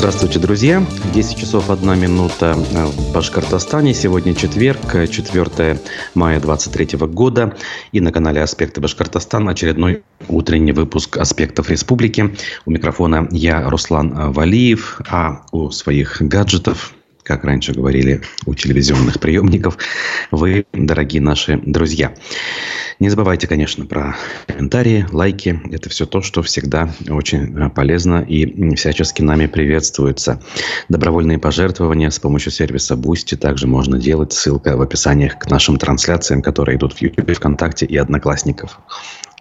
Здравствуйте, друзья. 10 часов 1 минута в Башкортостане. Сегодня четверг, 4 мая 23 года. И на канале «Аспекты Башкортостана» очередной утренний выпуск «Аспектов Республики». У микрофона я, Руслан Валиев, а у своих гаджетов как раньше говорили у телевизионных приемников, вы, дорогие наши друзья. Не забывайте, конечно, про комментарии, лайки. Это все то, что всегда очень э, полезно и всячески нами приветствуется. Добровольные пожертвования с помощью сервиса Boosty также можно делать. Ссылка в описаниях к нашим трансляциям, которые идут в YouTube, ВКонтакте и Одноклассников.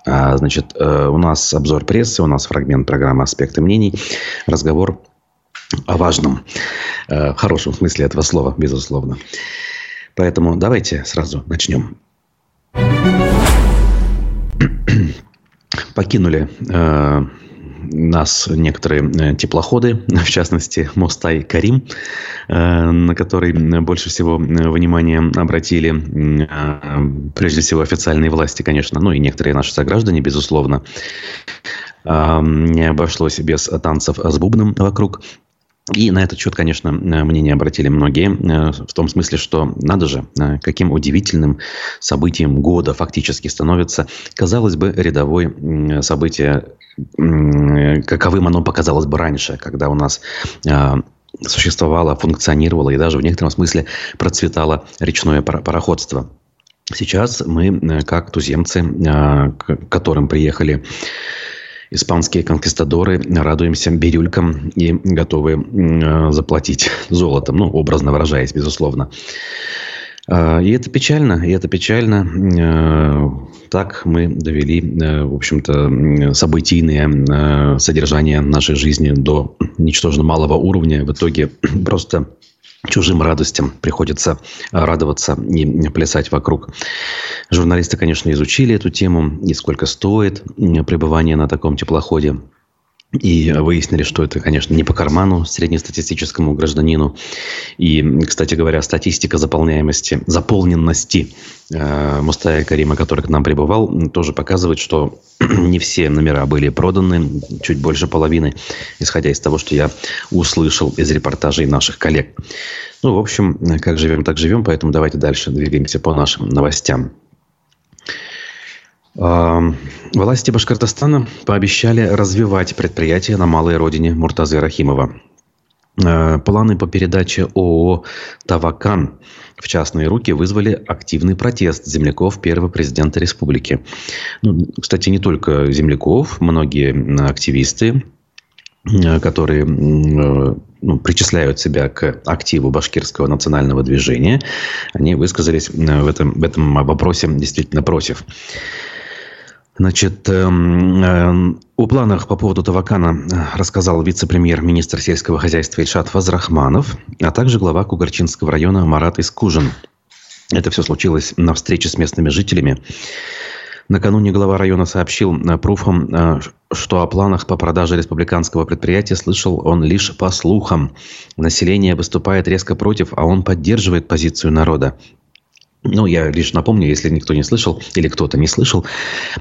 А, значит, э, у нас обзор прессы, у нас фрагмент программы «Аспекты мнений», разговор о важном, э, в хорошем смысле этого слова, безусловно. Поэтому давайте сразу начнем. Покинули э, нас некоторые э, теплоходы, в частности, Мостай Карим, э, на который больше всего внимания обратили, э, прежде всего, официальные власти, конечно, ну и некоторые наши сограждане, безусловно. Э, не обошлось без танцев с бубном вокруг. И на этот счет, конечно, э, мнение обратили многие, э, в том смысле, что надо же, э, каким удивительным событием года фактически становится, казалось бы, рядовое событие, каковым оно показалось бы раньше, когда у нас существовало, функционировало и даже в некотором смысле процветало речное пароходство. Сейчас мы, как туземцы, к которым приехали испанские конкистадоры радуемся бирюлькам и готовы э, заплатить золотом, ну, образно выражаясь, безусловно. А, и это печально, и это печально. Э, так мы довели, э, в общем-то, событийное содержание нашей жизни до ничтожно малого уровня. В итоге просто чужим радостям приходится радоваться и плясать вокруг. Журналисты, конечно, изучили эту тему и сколько стоит пребывание на таком теплоходе. И выяснили, что это, конечно, не по карману среднестатистическому гражданину. И, кстати говоря, статистика заполняемости, заполненности э, Мустая Карима, который к нам прибывал, тоже показывает, что не все номера были проданы, чуть больше половины, исходя из того, что я услышал из репортажей наших коллег. Ну, в общем, как живем, так живем, поэтому давайте дальше двигаемся по нашим новостям. Власти Башкортостана пообещали развивать предприятие на малой родине Муртазы Рахимова. Э, планы по передаче ООО «Тавакан» в частные руки вызвали активный протест земляков первого президента республики. Ну, кстати, не только земляков, многие активисты, э, которые э, ну, причисляют себя к активу башкирского национального движения, они высказались в этом, в этом вопросе действительно против. Значит, эм, э, о планах по поводу Тавакана э, рассказал вице-премьер-министр сельского хозяйства Ильшат Фазрахманов, а также глава Кугарчинского района Марат Искужин. Это все случилось на встрече с местными жителями. Накануне глава района сообщил э, пруфам, что о планах по продаже республиканского предприятия слышал он лишь по слухам. Население выступает резко против, а он поддерживает позицию народа. Ну, я лишь напомню, если никто не слышал или кто-то не слышал,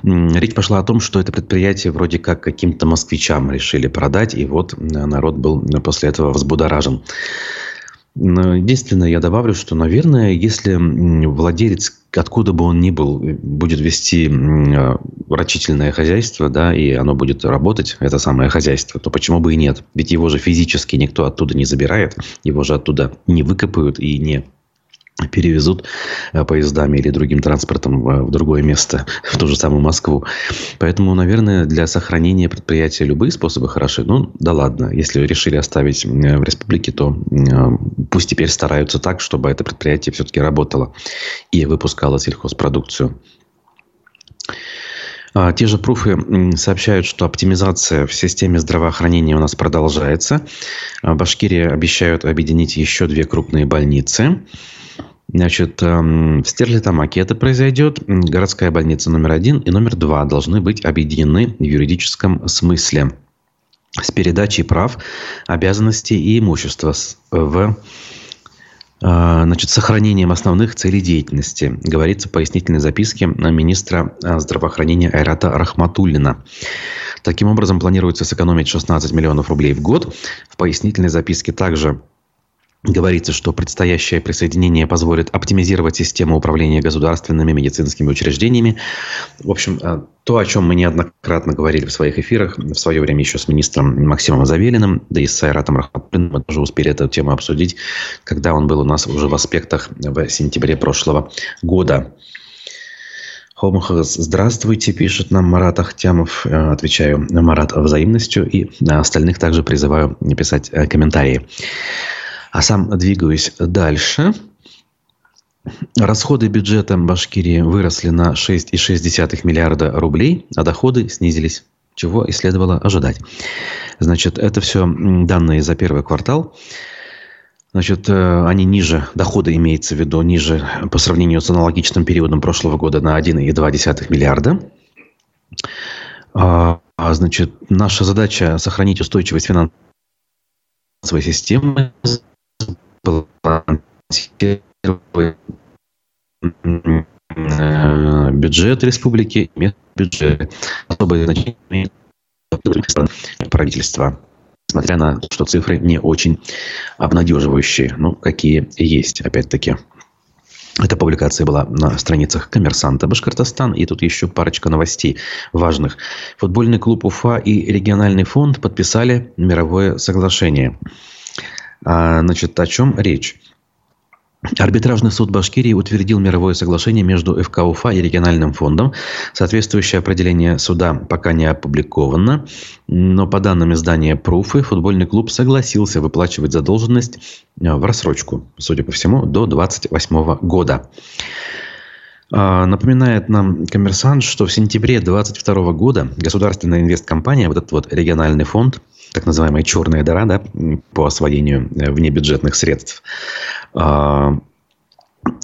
речь пошла о том, что это предприятие вроде как каким-то москвичам решили продать, и вот народ был после этого взбудоражен. Единственное, я добавлю, что, наверное, если владелец, откуда бы он ни был, будет вести рачительное хозяйство, да, и оно будет работать, это самое хозяйство, то почему бы и нет? Ведь его же физически никто оттуда не забирает, его же оттуда не выкопают и не перевезут э, поездами или другим транспортом в другое место, в ту же самую Москву. Поэтому, наверное, для сохранения предприятия любые способы хороши. Ну, да ладно. Если решили оставить в республике, то э, пусть теперь стараются так, чтобы это предприятие все-таки работало и выпускало сельхозпродукцию. А, те же пруфы сообщают, что оптимизация в системе здравоохранения у нас продолжается. А, Башкирия обещают объединить еще две крупные больницы. Значит, эм, в Стерлитамаке это произойдет. Городская больница номер один и номер два должны быть объединены в юридическом смысле с передачей прав, обязанностей и имущества в э, значит, сохранением основных целей деятельности, говорится в пояснительной записке министра э, здравоохранения Айрата Рахматуллина. Таким образом, планируется сэкономить 16 миллионов рублей в год. В пояснительной записке также Говорится, что предстоящее присоединение позволит оптимизировать систему управления государственными медицинскими учреждениями. В общем, э, то, о чем мы неоднократно говорили в своих эфирах, в свое время еще с министром Максимом Завелиным, да и с Сайратом Рахматуллиным, мы тоже успели эту тему обсудить, когда он был у нас уже в аспектах в сентябре прошлого года. Хомхас, здравствуйте, пишет нам Марат Ахтямов. Э, отвечаю Марат взаимностью и остальных также призываю писать э, комментарии. А сам двигаюсь дальше. Расходы бюджета Башкирии выросли на 6,6 миллиарда рублей, а доходы снизились, чего и следовало ожидать. Значит, это все данные за первый квартал. Значит, э, они ниже, доходы имеется в виду, ниже по сравнению с аналогичным периодом прошлого года на 1,2 миллиарда. А, а, значит, наша задача сохранить устойчивость финансовой системы, бюджет республики, бюджет. Особое значение правительства. Несмотря на то, что цифры не очень обнадеживающие. Ну, какие есть, опять-таки. Эта публикация была на страницах коммерсанта Башкортостан. И тут еще парочка новостей важных. Футбольный клуб Уфа и региональный фонд подписали мировое соглашение. А, значит, о чем речь? Арбитражный суд Башкирии утвердил мировое соглашение между ФК Уфа и региональным фондом. Соответствующее определение суда пока не опубликовано, но по данным издания «Пруфы» футбольный клуб согласился выплачивать задолженность э, в рассрочку, судя по всему, до 2028 года. А, напоминает нам коммерсант, что в сентябре 2022 года государственная инвесткомпания, вот этот вот региональный фонд, так называемая черная дыра да, по освоению э, внебюджетных средств, а,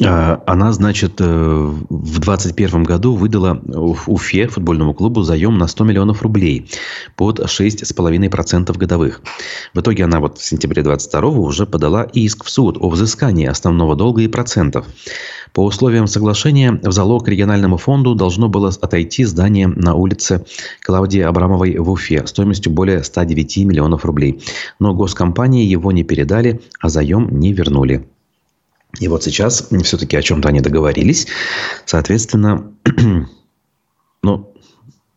она, значит, э, в 2021 году выдала Уфе, футбольному клубу, заем на 100 миллионов рублей под 6,5% годовых. В итоге она вот в сентябре 2022 уже подала иск в суд о взыскании основного долга и процентов. По условиям соглашения в залог региональному фонду должно было отойти здание на улице Клавдии Абрамовой в Уфе стоимостью более 109 миллионов рублей. Но госкомпании его не передали, а заем не вернули. И вот сейчас все-таки о чем-то они договорились. Соответственно, ну,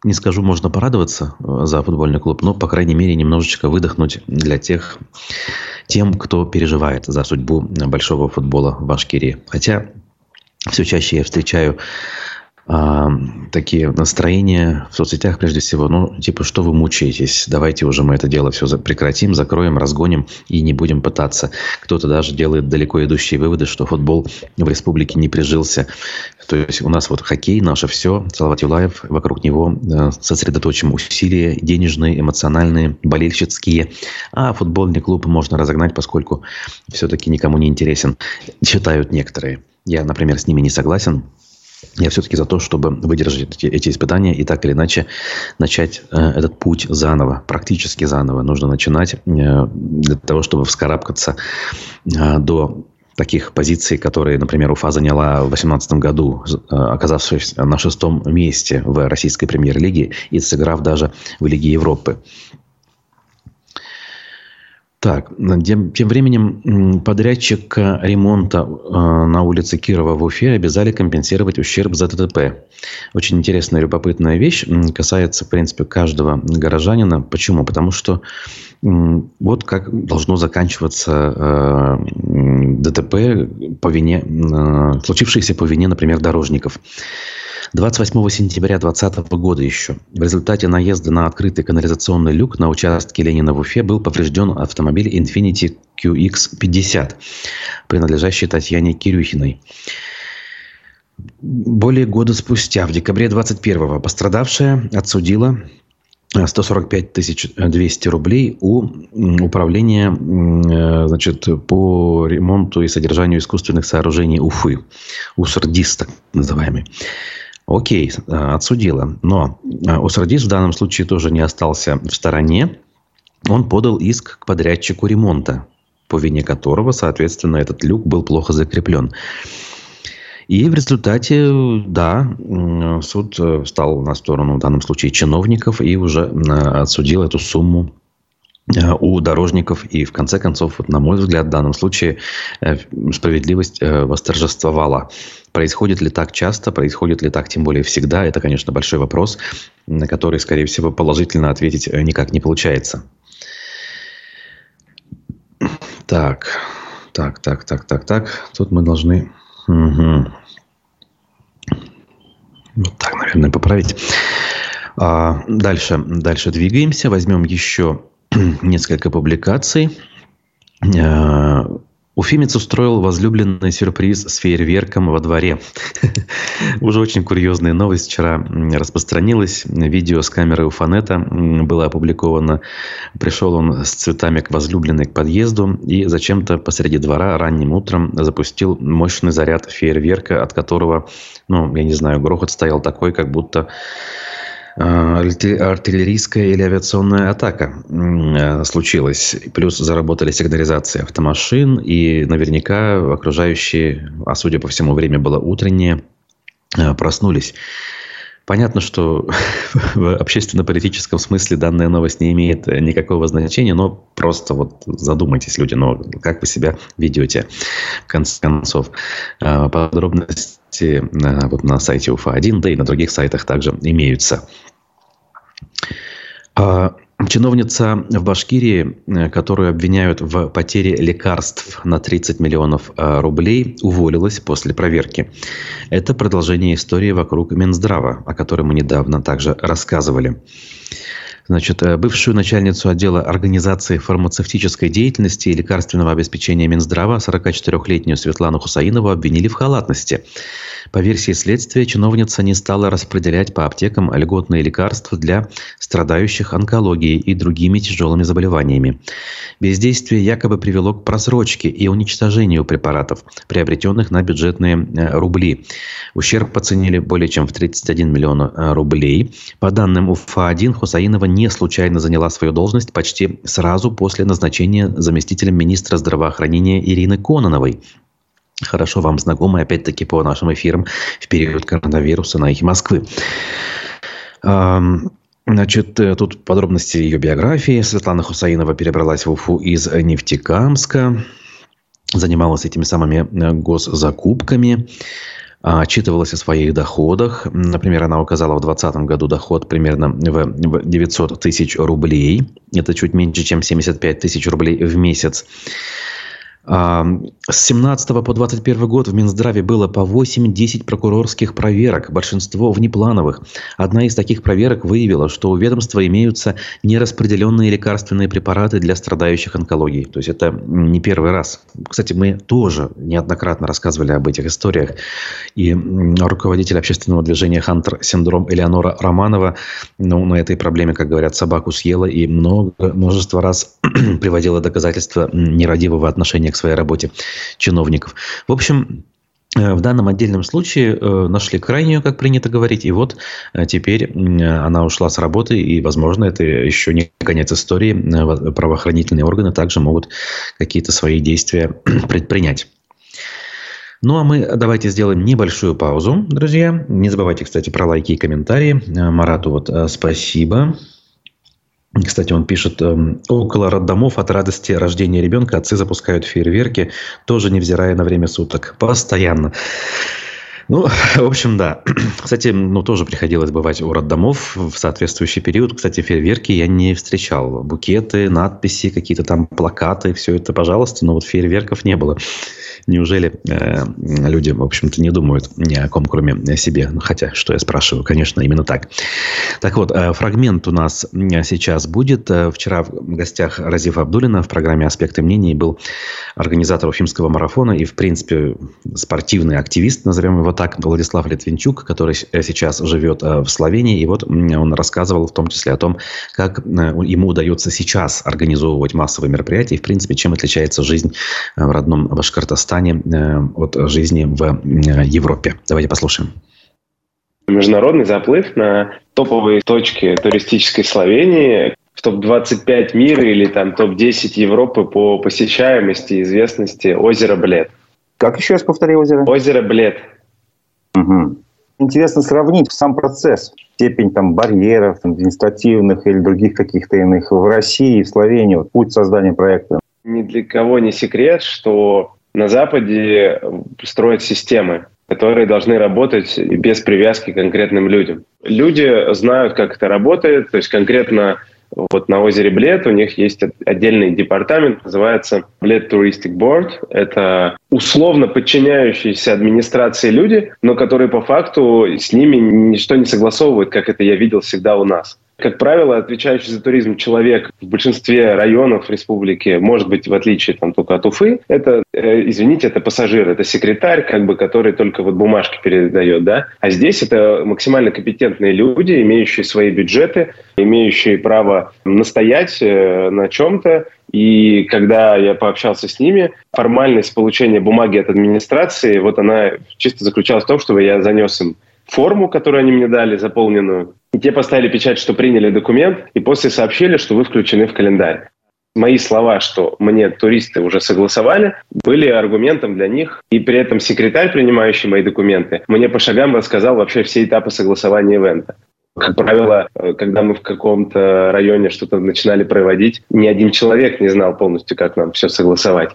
не скажу, можно порадоваться э, за футбольный клуб, но, по крайней мере, немножечко выдохнуть для тех, тем, кто переживает за судьбу большого футбола в Башкирии. Хотя все чаще я встречаю а, такие настроения в соцсетях прежде всего, ну, типа, что вы мучаетесь, давайте уже мы это дело все прекратим, закроем, разгоним и не будем пытаться. Кто-то даже делает далеко идущие выводы, что футбол в республике не прижился. То есть у нас вот хоккей, наше все, Салават Юлаев, вокруг него э, сосредоточим усилия денежные, эмоциональные, болельщицкие, а футбольный клуб можно разогнать, поскольку все-таки никому не интересен, считают некоторые. Я, например, с ними не согласен, я все-таки за то, чтобы выдержать эти, эти испытания и так или иначе начать э, этот путь заново, практически заново. Нужно начинать э, для того, чтобы вскарабкаться э, до таких позиций, которые, например, Уфа заняла в 2018 году, э, оказавшись на шестом месте в российской премьер-лиге и сыграв даже в Лиге Европы. Так, тем, тем временем подрядчик ремонта э, на улице Кирова в Уфе обязали компенсировать ущерб за ТТП. Очень интересная, любопытная вещь. Касается, в принципе, каждого горожанина. Почему? Потому что вот как должно заканчиваться э, ДТП по вине, э, случившееся по вине, например, дорожников. 28 сентября 2020 года еще в результате наезда на открытый канализационный люк на участке Ленина в Уфе был поврежден автомобиль Infiniti QX50, принадлежащий Татьяне Кирюхиной. Более года спустя, в декабре 21-го, пострадавшая отсудила 145 тысяч 200 рублей у управления э, значит, по ремонту и содержанию искусственных сооружений Уфы, УСРДИС так называемый. Окей, э, отсудила. Но э, Осардис в данном случае тоже не остался в стороне. Он подал иск к подрядчику ремонта, по вине которого, соответственно, этот люк был плохо закреплен. И в результате, да, суд встал на сторону в данном случае чиновников и уже отсудил эту сумму Э, у дорожников. И в конце концов, вот, на мой взгляд, в данном случае э, справедливость э, восторжествовала. Происходит ли так часто, происходит ли так тем более всегда, это, конечно, большой вопрос, на который, скорее всего, положительно ответить никак не получается. Так, так, так, так, так, так. Тут мы должны... Угу. Вот так, наверное, поправить. А, дальше, дальше двигаемся. Возьмем еще несколько публикаций. Э, Уфимец устроил возлюбленный сюрприз с фейерверком во дворе. Уже очень курьезная новость. Вчера распространилась. Видео с камеры Уфанета было опубликовано. Пришел он с цветами к возлюбленной к подъезду и зачем-то посреди двора ранним утром запустил мощный заряд фейерверка, от которого, ну, я не знаю, грохот стоял такой, как будто артиллерийская или авиационная атака э, случилась. Плюс заработали сигнализации автомашин, и наверняка окружающие, а судя по всему, время было утреннее, э, проснулись. Понятно, что в общественно-политическом смысле данная новость не имеет никакого значения, но просто вот задумайтесь, люди, но как вы себя ведете, в конце концов. Э, подробности вот на сайте УФА-1, да и на других сайтах также имеются. А, чиновница в Башкирии, э, которую обвиняют в потере лекарств на 30 миллионов э, рублей, уволилась после проверки. Это продолжение истории вокруг Минздрава, о которой мы недавно также рассказывали. Значит, э, бывшую начальницу отдела организации фармацевтической деятельности и лекарственного обеспечения Минздрава 44-летнюю Светлану Хусаинову обвинили в халатности. По версии следствия, чиновница не стала распределять по аптекам льготные лекарства для страдающих онкологией и другими тяжелыми заболеваниями. Бездействие якобы привело к просрочке и уничтожению препаратов, приобретенных на бюджетные э, рубли. Ущерб оценили более чем в 31 миллион э, рублей. По данным УФА-1, Хусаинова не случайно заняла свою должность почти сразу после назначения заместителем министра здравоохранения Ирины Кононовой хорошо вам знакомы, опять-таки, по нашим эфирам в период коронавируса на эхе Москвы. Значит, э, тут подробности ее биографии. Светлана Хусаинова перебралась в Уфу из Нефтекамска, занималась этими самыми э, госзакупками, отчитывалась о своих доходах. Например, она указала в 2020 году доход примерно в 900 тысяч рублей. Это чуть меньше, чем 75 тысяч рублей в месяц. С 17 по 21 год в Минздраве было по 8-10 прокурорских проверок, большинство внеплановых. Одна из таких проверок выявила, что у ведомства имеются нераспределенные лекарственные препараты для страдающих онкологией. То есть это не первый раз. Кстати, мы тоже неоднократно рассказывали об этих историях. И руководитель общественного движения «Хантер Синдром» Элеонора Романова ну, на этой проблеме, как говорят, собаку съела и много, множество раз приводила доказательства нерадивого отношения к своей работе чиновников. В общем, э, в данном отдельном случае э, нашли крайнюю, как принято говорить, и вот э, теперь она ушла с работы, и, возможно, это еще не конец истории. Правоохранительные органы также могут какие-то свои действия предпринять. Ну а мы давайте сделаем небольшую паузу, друзья. Не забывайте, кстати, про лайки и комментарии. Марату вот спасибо. Кстати, он пишет, эм, около роддомов от радости рождения ребенка отцы запускают фейерверки, тоже невзирая на время суток. Постоянно. Ну, в общем, да. Кстати, ну, тоже приходилось бывать у роддомов в соответствующий период. Кстати, фейерверки я не встречал. Букеты, надписи, какие-то там плакаты, все это, пожалуйста, но вот фейерверков не было. Неужели э, люди, в общем-то, не думают ни о ком, кроме себе? Ну, хотя, что я спрашиваю, конечно, именно так. Так вот, э, фрагмент у нас сейчас будет. Э, вчера в гостях Разифа Абдулина в программе «Аспекты мнений» был организатор Уфимского марафона и, в принципе, спортивный активист, назовем его так, Владислав Литвинчук, который сейчас живет э, в Словении. И вот он рассказывал в том числе о том, как э, ему удается сейчас организовывать массовые мероприятия и, в принципе, чем отличается жизнь э, в родном Башкортостане от жизни в Европе. Давайте послушаем. Международный заплыв на топовые точки туристической Словении, в топ-25 мира или там топ-10 Европы по посещаемости и известности озеро Блед. Как еще раз повтори озеро? Озеро Блед. Угу. Интересно сравнить сам процесс, степень там, барьеров административных или других каких-то иных в России и в Словении, вот, путь создания проекта. Ни для кого не секрет, что на Западе строят системы, которые должны работать без привязки к конкретным людям. Люди знают, как это работает, то есть конкретно вот на озере Блед у них есть отдельный департамент, называется Bled Touristic Board. Это условно подчиняющиеся администрации люди, но которые по факту с ними ничто не согласовывают, как это я видел всегда у нас. Как правило, отвечающий за туризм человек в большинстве районов республики, может быть, в отличие там, только от Уфы, это, э, извините, это пассажир, это секретарь, как бы, который только вот бумажки передает, да. А здесь это максимально компетентные люди, имеющие свои бюджеты, имеющие право настоять э, на чем-то, и когда я пообщался с ними, формальность получения бумаги от администрации, вот она чисто заключалась в том, чтобы я занес им форму, которую они мне дали, заполненную. И те поставили печать, что приняли документ, и после сообщили, что вы включены в календарь. Мои слова, что мне туристы уже согласовали, были аргументом для них. И при этом секретарь, принимающий мои документы, мне по шагам рассказал вообще все этапы согласования ивента. Как правило, когда мы в каком-то районе что-то начинали проводить, ни один человек не знал полностью, как нам все согласовать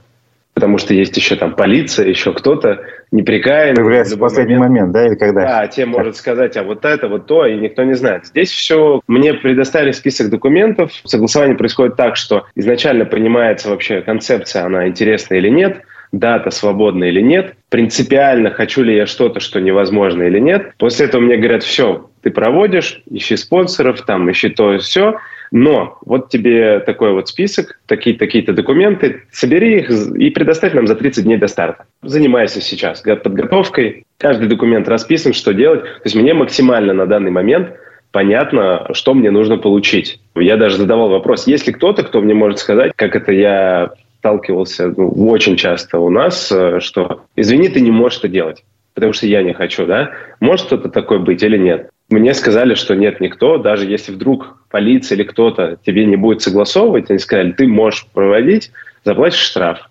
потому что есть еще там полиция, еще кто-то непрекаянный. Появляется в последний момент, момент, да, или когда? Да, те может сказать, а вот это, вот то, и никто не знает. Здесь все, мне предоставили список документов, согласование происходит так, что изначально принимается вообще концепция, она интересна или нет, дата свободна или нет, принципиально хочу ли я что-то, что невозможно или нет. После этого мне говорят, все, ты проводишь, ищи спонсоров, там, ищи то и все, но вот тебе такой вот список, такие-то такие документы, собери их и предоставь нам за 30 дней до старта. Занимайся сейчас подготовкой, каждый документ расписан, что делать. То есть мне максимально на данный момент понятно, что мне нужно получить. Я даже задавал вопрос, есть ли кто-то, кто мне может сказать, как это я сталкивался ну, очень часто у нас, э, что извини, ты не можешь это делать, потому что я не хочу, да? Может кто-то такой быть или нет? Мне сказали, что нет никто, даже если вдруг полиция или кто-то тебе не будет согласовывать, они сказали, ты можешь проводить, заплатишь штраф.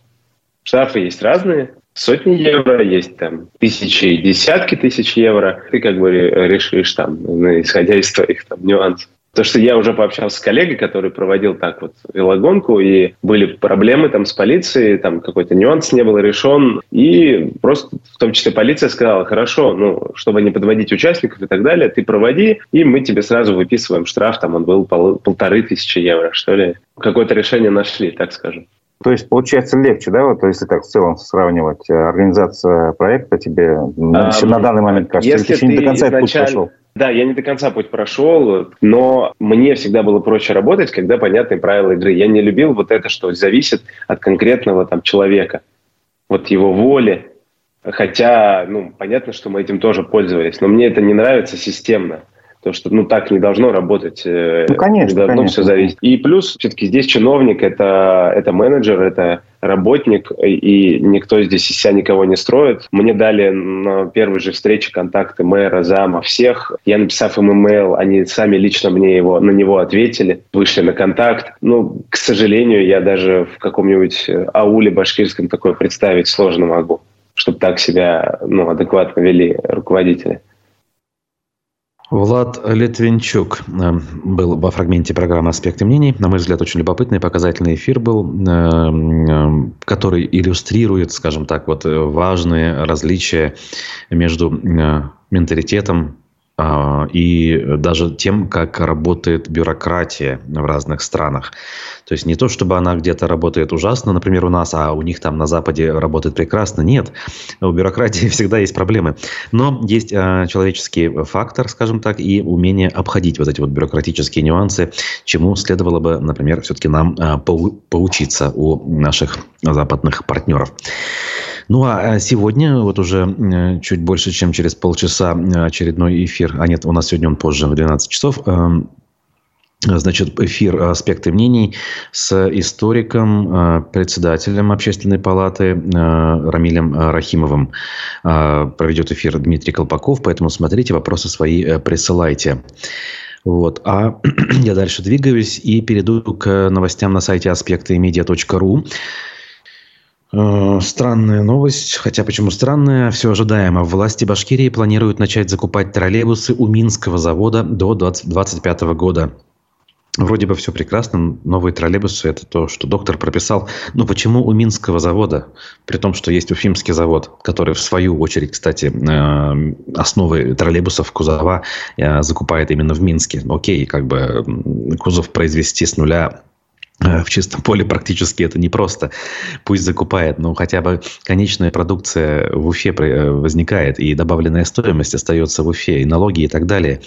Штрафы есть разные, сотни евро, есть там тысячи, десятки тысяч евро. Ты как бы решишь там, исходя из твоих там нюансов. То, что я уже пообщался с коллегой, который проводил так вот велогонку, и были проблемы там с полицией, там какой-то нюанс не был решен, и просто в том числе полиция сказала, хорошо, ну, чтобы не подводить участников и так далее, ты проводи, и мы тебе сразу выписываем штраф, там он был пол, полторы тысячи евро, что ли. Какое-то решение нашли, так скажем. То есть получается легче, да, вот если так в целом сравнивать, э, организация проекта тебе а, на данный момент кажется, если ты не до конца изначально... путь прошел? Да, я не до конца путь прошел, но мне всегда было проще работать, когда понятные правила игры. Я не любил вот это, что зависит от конкретного там человека, вот его воли. Хотя, ну, понятно, что мы этим тоже пользовались, но мне это не нравится системно. Потому что, ну, так не должно работать. Э, ну, конечно, не должно конечно. все зависеть. И плюс, все-таки здесь чиновник, это, это менеджер, это работник, и никто здесь из себя никого не строит. Мне дали на первой же встрече контакты мэра, зама, всех. Я, написав им имейл, они сами лично мне его, на него ответили, вышли на контакт. Ну, к сожалению, я даже в каком-нибудь ауле башкирском такое представить сложно могу, чтобы так себя ну, адекватно вели руководители. Влад Литвинчук э, был во фрагменте программы «Аспекты мнений». На мой взгляд, очень любопытный, показательный эфир был, э, э, который иллюстрирует, скажем так, вот важные различия между менталитетом и даже тем, как работает бюрократия в разных странах. То есть не то, чтобы она где-то работает ужасно, например, у нас, а у них там на Западе работает прекрасно. Нет, у бюрократии всегда есть проблемы. Но есть а, человеческий фактор, скажем так, и умение обходить вот эти вот бюрократические нюансы, чему следовало бы, например, все-таки нам а, поучиться у наших западных партнеров. Ну а сегодня, вот уже чуть больше, чем через полчаса очередной эфир, а нет, у нас сегодня он позже, в 12 часов, эм, Значит, эфир «Аспекты мнений» с историком, председателем Общественной палаты Рамилем Рахимовым. Проведет эфир Дмитрий Колпаков, поэтому смотрите, вопросы свои э, присылайте. Вот. А я дальше двигаюсь и перейду к новостям на сайте аспектыmedia.ru. Э, странная новость, хотя почему странная, все ожидаемо. Власти Башкирии планируют начать закупать троллейбусы у Минского завода до 2025 года. Вроде бы все прекрасно, новые троллейбусы – это то, что доктор прописал. Но почему у Минского завода? При том, что есть Уфимский завод, который в свою очередь, кстати, э, основы троллейбусов, кузова э, закупает именно в Минске. Окей, как бы кузов произвести с нуля в чистом поле практически это непросто. Пусть закупает, но хотя бы конечная продукция в Уфе э, возникает, и добавленная стоимость остается в Уфе, и налоги и так далее.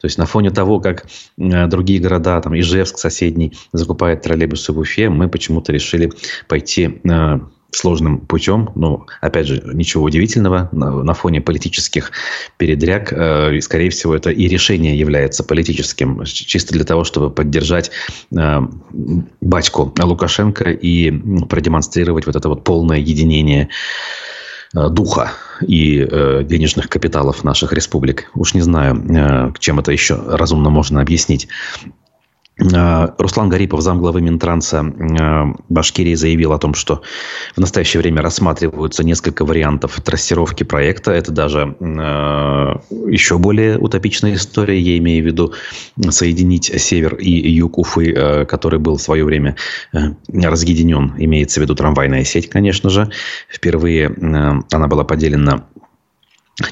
То есть на фоне того, как э, другие города, там Ижевск соседний, закупает троллейбусы в Уфе, мы почему-то решили пойти сложным путем. Ну, опять же, ничего удивительного. На, на фоне политических передряг, э, скорее всего, это и решение является политическим. Чисто для того, чтобы поддержать э, батьку Лукашенко и продемонстрировать вот это вот полное единение э, духа и э, денежных капиталов наших республик. Уж не знаю, э, чем это еще разумно можно объяснить. Э, Руслан Гарипов, замглавы Минтранса э, Башкирии, заявил о том, что в настоящее время рассматриваются несколько вариантов трассировки проекта. Это даже э, еще более утопичная история. Я имею в виду соединить север и юг Уфы, который был в свое время разъединен. Имеется в виду трамвайная сеть, конечно же. Впервые она была поделена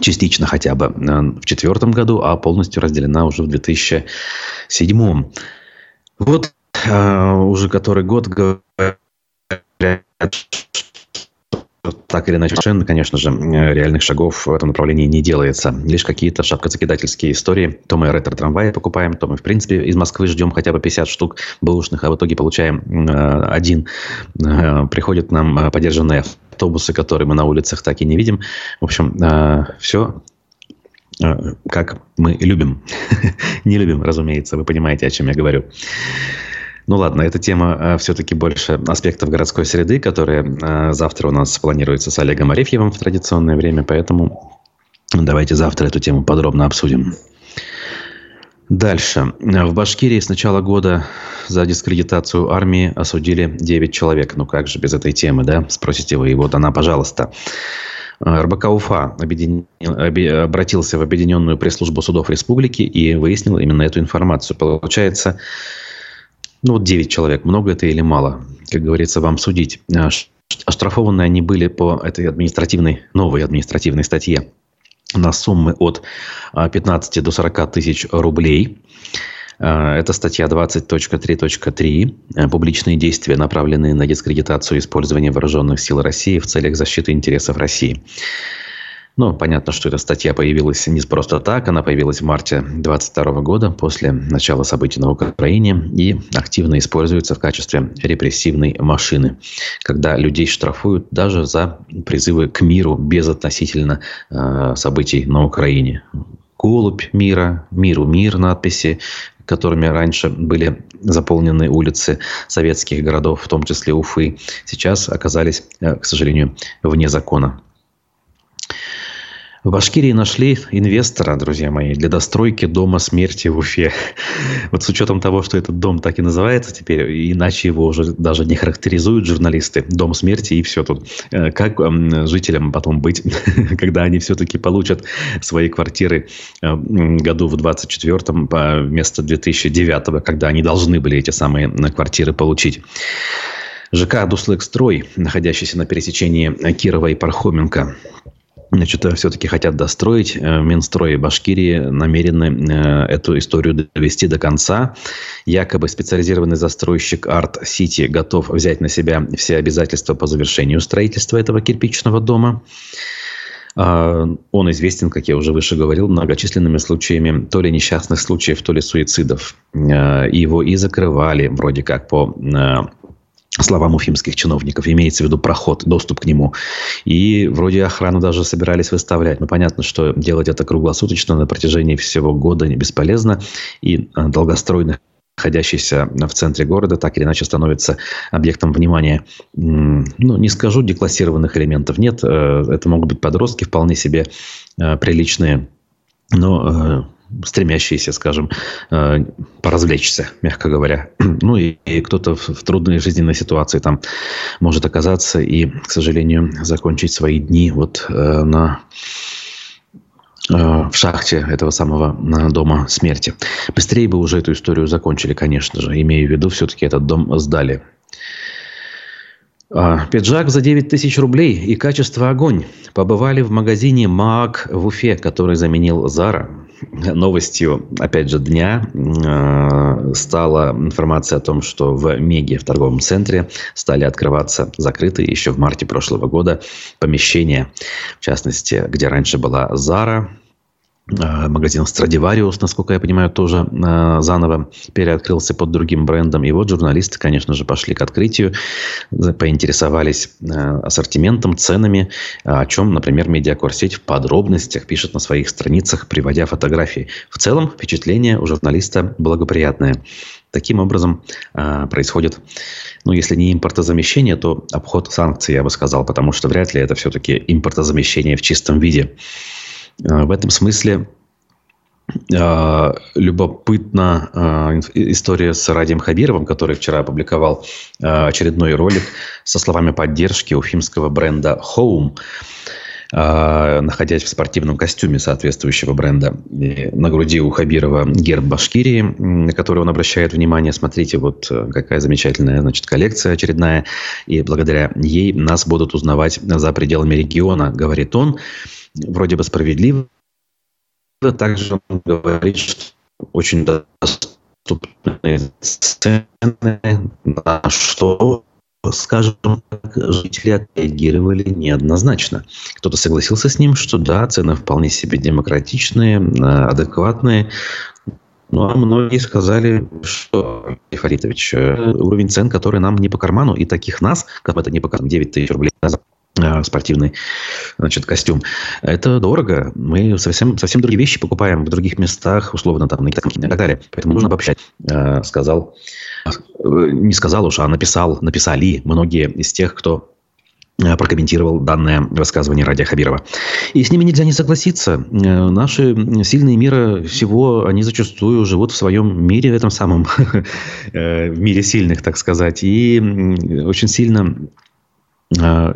частично хотя бы в 2004 году, а полностью разделена уже в 2007. Вот э, уже который год говорят, так или иначе, совершенно, конечно же, реальных шагов в этом направлении не делается. Лишь какие-то шапкозакидательские истории. То мы ретро-трамваи покупаем, то мы, в принципе, из Москвы ждем хотя бы 50 штук бэушных, а в итоге получаем э, один. Э, приходят нам э, подержанные автобусы, которые мы на улицах так и не видим. В общем, э, все Э, как мы любим. Не любим, разумеется, вы понимаете, о чем я говорю. Ну ладно, эта тема э, все-таки больше аспектов городской среды, которые э, завтра у нас планируется с Олегом Арефьевым в традиционное время, поэтому давайте завтра эту тему подробно обсудим. Дальше. В Башкирии с начала года за дискредитацию армии осудили 9 человек. Ну как же без этой темы, да? Спросите вы. И вот она, пожалуйста. РБК Уфа объедин... обратился в Объединенную пресс-службу судов республики и выяснил именно эту информацию. Получается, ну вот 9 человек. Много это или мало? Как говорится, вам судить. Э, оштрафованы они были по этой административной, новой административной статье на суммы от 15 э, до 40 тысяч рублей. Э, это статья 20.3.3. Э, Публичные действия, направленные на дискредитацию использования вооруженных сил России в целях защиты интересов России. Ну, понятно, что эта статья появилась не просто так. Она появилась в марте 2022 года, после начала событий на Украине, и активно используется в качестве репрессивной машины, когда людей штрафуют даже за призывы к миру без относительно э, событий на Украине. Голубь мира, миру мир надписи, которыми раньше были заполнены улицы советских городов, в том числе Уфы, сейчас оказались, э, к сожалению, вне закона. В Башкирии нашли инвестора, друзья мои, для достройки дома смерти в Уфе. Вот с учетом того, что этот дом так и называется теперь, иначе его уже даже не характеризуют журналисты. Дом смерти и все тут. Э, как жителям потом быть, когда они все-таки получат свои квартиры э, году в 24-м вместо 2009 когда они должны были эти самые квартиры получить. ЖК «Дуслэкстрой», находящийся на пересечении Кирова и Пархоменко, Значит, э, все-таки хотят достроить. Э, Минстрой Башкирии намерены э, эту историю довести до конца. Якобы специализированный застройщик Art City готов взять на себя все обязательства по завершению строительства этого кирпичного дома. А, он известен, как я уже выше говорил, многочисленными случаями то ли несчастных случаев, то ли суицидов. Его и закрывали вроде как по словам уфимских чиновников, имеется в виду проход, доступ к нему. И вроде охрану даже собирались выставлять. Но понятно, что делать это круглосуточно на протяжении всего года не бесполезно. И э, долгостройных находящийся в центре города, так или иначе становится объектом внимания, ну, не скажу деклассированных элементов, нет, э, это могут быть подростки вполне себе э, приличные, но стремящиеся, скажем, э, поразвлечься, мягко говоря. Ну и, и кто-то в, в трудной жизненной ситуации там может оказаться и, к сожалению, закончить свои дни вот э, на э, в шахте этого самого дома смерти. Быстрее бы уже эту историю закончили, конечно же, имея в виду, все-таки этот дом сдали. А, пиджак за 9 тысяч рублей и качество огонь. Побывали в магазине МАК в Уфе, который заменил Зара. Новостью, опять же, дня э, стала информация о том, что в Меге, в торговом центре, стали открываться закрытые еще в марте прошлого года помещения. В частности, где раньше была Зара, магазин Страдивариус, насколько я понимаю, тоже э, заново переоткрылся под другим брендом. И вот журналисты, конечно же, пошли к открытию, поинтересовались э, ассортиментом, ценами, о чем, например, медиакорсеть в подробностях пишет на своих страницах, приводя фотографии. В целом, впечатление у журналиста благоприятное. Таким образом происходит, ну, если не импортозамещение, то обход санкций, я бы сказал, потому что вряд ли это все-таки импортозамещение в чистом виде. Э, в этом смысле э, любопытна э, история с Радием Хабировым, который вчера опубликовал очередной ролик со словами поддержки уфимского бренда Home находясь в спортивном костюме соответствующего бренда. И на груди у Хабирова герб Башкирии, на который он обращает внимание. Смотрите, вот какая замечательная значит, коллекция очередная. И благодаря ей нас будут узнавать за пределами региона, говорит он вроде бы справедливо. Также он говорит, что очень доступные цены, на что скажем жители отреагировали неоднозначно. Кто-то согласился с ним, что да, цены вполне себе демократичные, адекватные, ну, а многие сказали, что, Фаритович, э, уровень цен, который нам не по карману, и таких нас, как это не по карману, 9 тысяч рублей Э, спортивный значит, костюм. Это дорого. Мы совсем, совсем другие вещи покупаем в других местах, условно, там, на и так далее. Поэтому нужно обобщать, э, сказал, э, не сказал уж, а написал, написали многие из тех, кто прокомментировал данное высказывание Радия Хабирова. И с ними нельзя не согласиться. Наши сильные мира всего, они зачастую живут в своем мире, в этом самом в мире сильных, так сказать, и очень сильно Э,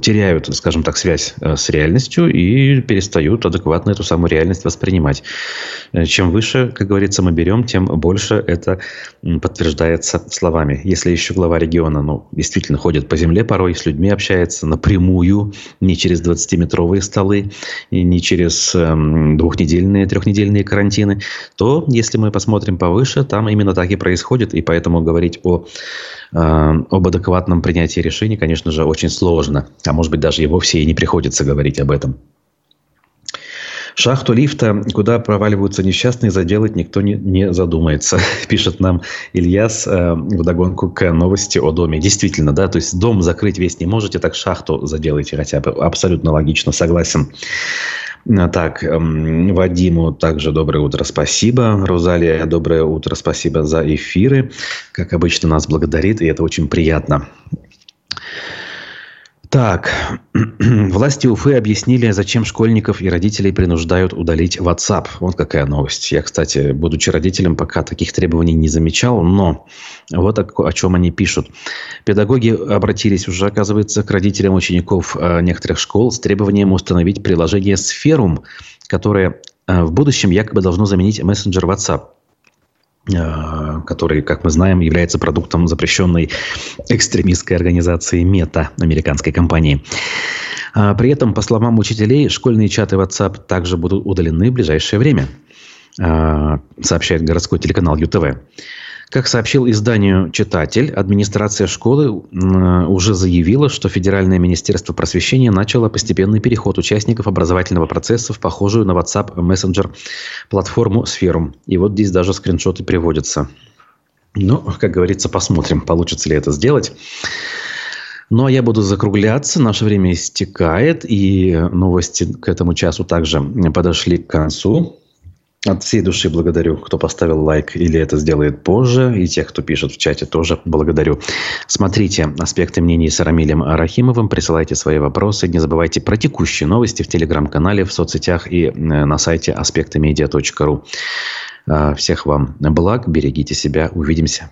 теряют, скажем так, связь э, с реальностью и перестают адекватно эту самую реальность воспринимать. Э, чем выше, как говорится, мы берем, тем больше это подтверждается словами. Если еще глава региона, ну, действительно ходит по земле порой, с людьми общается напрямую, не через 20-метровые столы, и не через эм, двухнедельные, трехнедельные карантины, то, если мы посмотрим повыше, там именно так и происходит, и поэтому говорить о Э, об адекватном принятии решений, конечно же, очень сложно. А может быть, даже и вовсе и не приходится говорить об этом. Шахту лифта, куда проваливаются несчастные, заделать никто не, не задумается, пишет нам Ильяс э, вдогонку к новости о доме. Действительно, да, то есть дом закрыть весь не можете, так шахту заделайте хотя бы. Абсолютно логично, согласен. А, так, эм, Вадиму также доброе утро, спасибо. Розалия, доброе утро, спасибо за эфиры. Как обычно, нас благодарит, и это очень приятно. Так, власти Уфы объяснили, зачем школьников и родителей принуждают удалить WhatsApp. Вот какая новость. Я, кстати, будучи родителем, пока таких требований не замечал, но вот о, о чем они пишут. Педагоги обратились уже, оказывается, к родителям учеников э, некоторых школ с требованием установить приложение Сферум, которое э, в будущем якобы должно заменить мессенджер WhatsApp. Э, который, как мы знаем, является продуктом запрещенной экстремистской организации МЕТА, американской компании. А при этом, по словам учителей, школьные чаты WhatsApp также будут удалены в ближайшее время, э, сообщает городской телеканал ЮТВ. Как сообщил изданию «Читатель», администрация школы уже заявила, что Федеральное министерство просвещения начало постепенный переход участников образовательного процесса в похожую на WhatsApp мессенджер платформу «Сферум». И вот здесь даже скриншоты приводятся. Ну, как говорится, посмотрим, получится ли это сделать. Ну, а я буду закругляться. Наше время истекает, и новости к этому часу также подошли к концу. От всей души благодарю, кто поставил лайк или это сделает позже. И тех, кто пишет в чате, тоже благодарю. Смотрите «Аспекты мнений» с Рамилем Арахимовым. Присылайте свои вопросы. Не забывайте про текущие новости в телеграм-канале, в соцсетях и э, на сайте аспектамедиа.ру. Всех вам благ. Берегите себя. Увидимся.